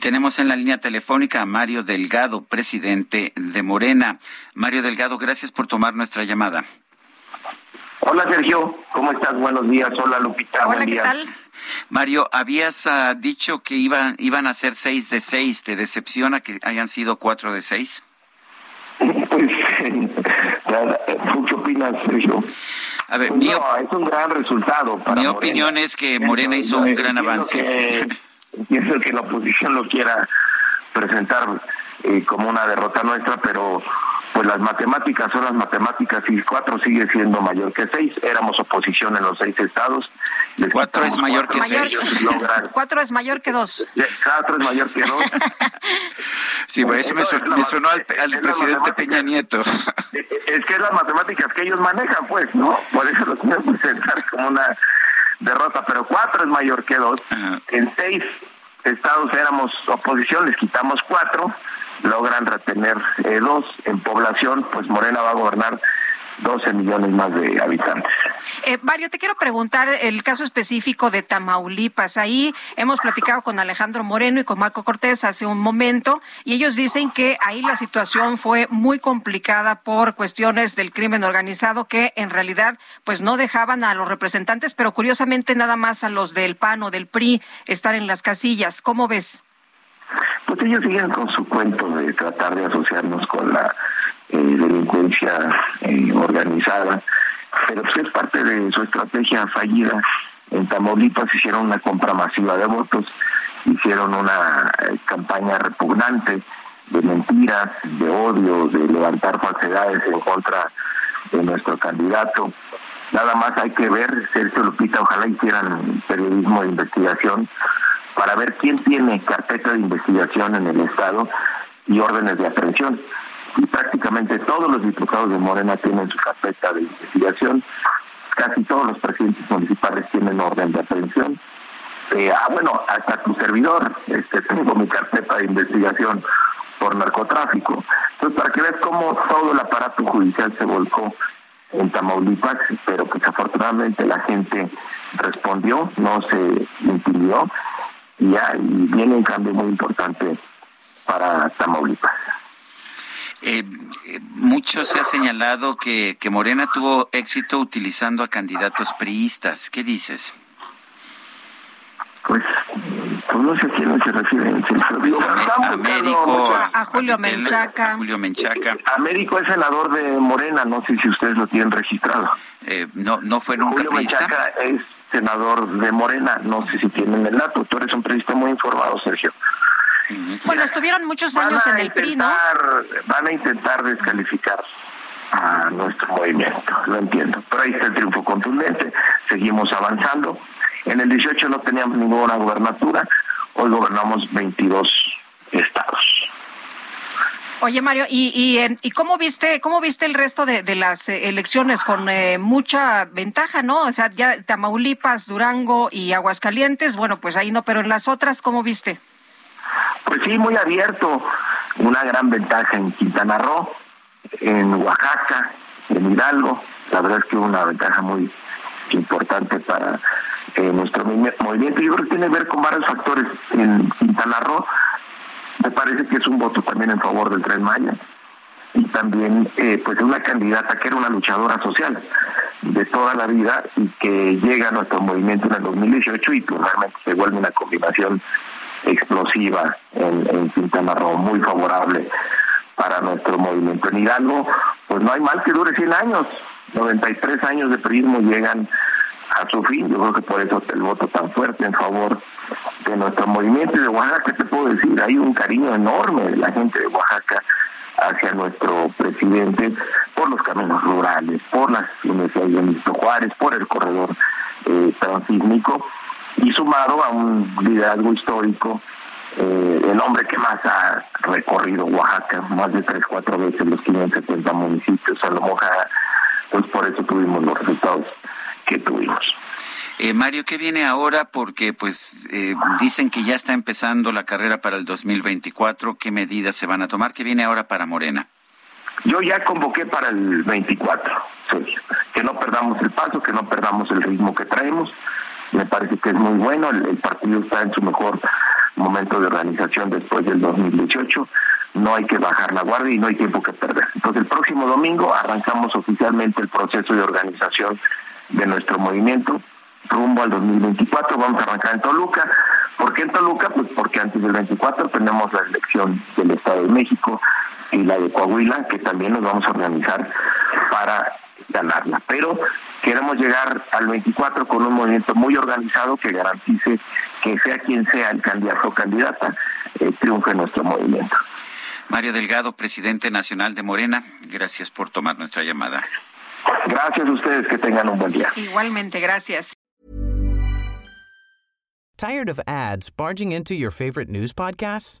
Tenemos en la línea telefónica a Mario Delgado, presidente de Morena. Mario Delgado, gracias por tomar nuestra llamada. Hola Sergio, ¿cómo estás? Buenos días. Hola Lupita. Hola, buen ¿qué día. tal? Mario, habías ah, dicho que iban, iban a ser seis de seis. ¿Te decepciona que hayan sido cuatro de seis? Pues, nada, ¿tú qué opinas, Sergio? A ver, Pues mi, no, es un gran resultado. Para mi Morena. opinión es que Morena hizo un gran avance. que- Entiendo que la oposición lo quiera presentar eh, como una derrota nuestra, pero pues las matemáticas son las matemáticas y cuatro sigue siendo mayor que seis. Éramos oposición en los seis estados. Les Cuatro es mayor que seis. ellos logran- Cuatro es mayor que dos. Cuatro es mayor que dos. Sí, por eso me, es sonó al, al presidente. Peña Nieto. Es que es las matemáticas que ellos manejan, pues, ¿no? Por eso lo quieren presentar como una derrota, pero cuatro es mayor que dos. Ajá. En seis estados éramos oposición, les quitamos cuatro, logran retener eh, dos. En población, pues Morena va a gobernar 12 millones más de habitantes. Eh, Mario, te quiero preguntar el caso específico de Tamaulipas. Ahí hemos platicado con Alejandro Moreno y con Marco Cortés hace un momento y ellos dicen que ahí la situación fue muy complicada por cuestiones del crimen organizado que en realidad pues no dejaban a los representantes, pero curiosamente nada más a los del PAN o del PRI estar en las casillas. ¿Cómo ves? Pues ellos siguen con su cuento de tratar de asociarnos con la eh, delincuencia eh, organizada, pero es parte de su estrategia fallida. En Tamaulipas hicieron una compra masiva de votos, hicieron una eh, campaña repugnante de mentiras, de odio, de levantar falsedades en contra de nuestro candidato. Nada más hay que ver, Sergio Lupita, ojalá hicieran periodismo de investigación para ver quién tiene carpeta de investigación en el Estado y órdenes de aprehensión. Y prácticamente todos los diputados de Morena tienen su carpeta de investigación, casi todos los presidentes municipales tienen orden de aprehensión. Eh, ah, bueno, hasta tu servidor, este, tengo mi carpeta de investigación por narcotráfico. Entonces, para que veas cómo todo el aparato judicial se volcó en Tamaulipas, pero pues afortunadamente la gente respondió, no se impidió, y viene un cambio muy importante para Tamaulipas. Eh, eh, mucho se ha señalado que, que Morena tuvo éxito utilizando a candidatos priistas. ¿Qué dices? Pues, pues no sé a quién se refiere. Sergio. Pues a, a buscando Médico, A Julio Menchaca. a Julio Menchaca. Américo es senador de Morena, no sé si ustedes lo tienen registrado. Eh, no, no fue nunca Julio priista. Menchaca es senador de Morena, no sé si tienen el dato. Tú eres un periodista muy informado, Sergio. Bueno, estuvieron muchos Van años en el PRI, ¿no? Van a intentar descalificar a nuestro movimiento, lo entiendo. Pero ahí está el triunfo contundente, seguimos avanzando. En el 18 no teníamos ninguna gobernatura, hoy gobernamos 22 estados. Oye Mario, ¿y, y, y cómo viste cómo viste el resto de, de las eh, elecciones con eh, mucha ventaja, no? O sea, ya Tamaulipas, Durango y Aguascalientes, bueno, pues ahí no, pero en las otras, ¿cómo viste? Pues sí, muy abierto, una gran ventaja en Quintana Roo, en Oaxaca, en Hidalgo, la verdad es que una ventaja muy importante para eh, nuestro movi- movimiento. Yo creo que tiene que ver con varios factores. En Quintana Roo me parece que es un voto también en favor del Tren Maya y también eh, pues una candidata que era una luchadora social de toda la vida y que llega a nuestro movimiento en el 2018 y pues realmente se vuelve una combinación explosiva en, en Quintana Roo, muy favorable para nuestro movimiento. En Hidalgo, pues no hay mal que dure 100 años. 93 años de periodismo llegan a su fin. Yo creo que por eso el voto tan fuerte en favor de nuestro movimiento y de Oaxaca, ¿qué te puedo decir? Hay un cariño enorme de la gente de Oaxaca hacia nuestro presidente por los caminos rurales, por las universidades de Benito Juárez, por el corredor eh, transísmico y sumado a un liderazgo histórico, eh, el hombre que más ha recorrido Oaxaca, más de tres, cuatro veces los 570 municipios, a lo mejor, pues por eso tuvimos los resultados que tuvimos. Eh, Mario, ¿qué viene ahora? Porque pues eh, dicen que ya está empezando la carrera para el 2024. ¿Qué medidas se van a tomar? ¿Qué viene ahora para Morena? Yo ya convoqué para el 24, que no perdamos el paso, que no perdamos el ritmo que traemos. Me parece que es muy bueno, el, partido está en su mejor momento de organización después del 2018 no hay que bajar la guardia y no hay tiempo que perder. Entonces el próximo domingo arrancamos oficialmente el proceso de organización de nuestro movimiento rumbo al 2024. Vamos a arrancar en Toluca. ¿Por qué en Toluca? Pues porque antes del 24 tenemos la elección del Estado de México y la de Coahuila, que también nos vamos a organizar para ganarla. Pero queremos llegar al 24 con un movimiento muy organizado que garantice que sea quien sea el candidato o candidata, eh, triunfe nuestro movimiento. Mario Delgado, presidente nacional de Morena, gracias por tomar nuestra llamada. Gracias a ustedes, que tengan un buen día. Igualmente, gracias. Tired of ads barging into your favorite news podcasts?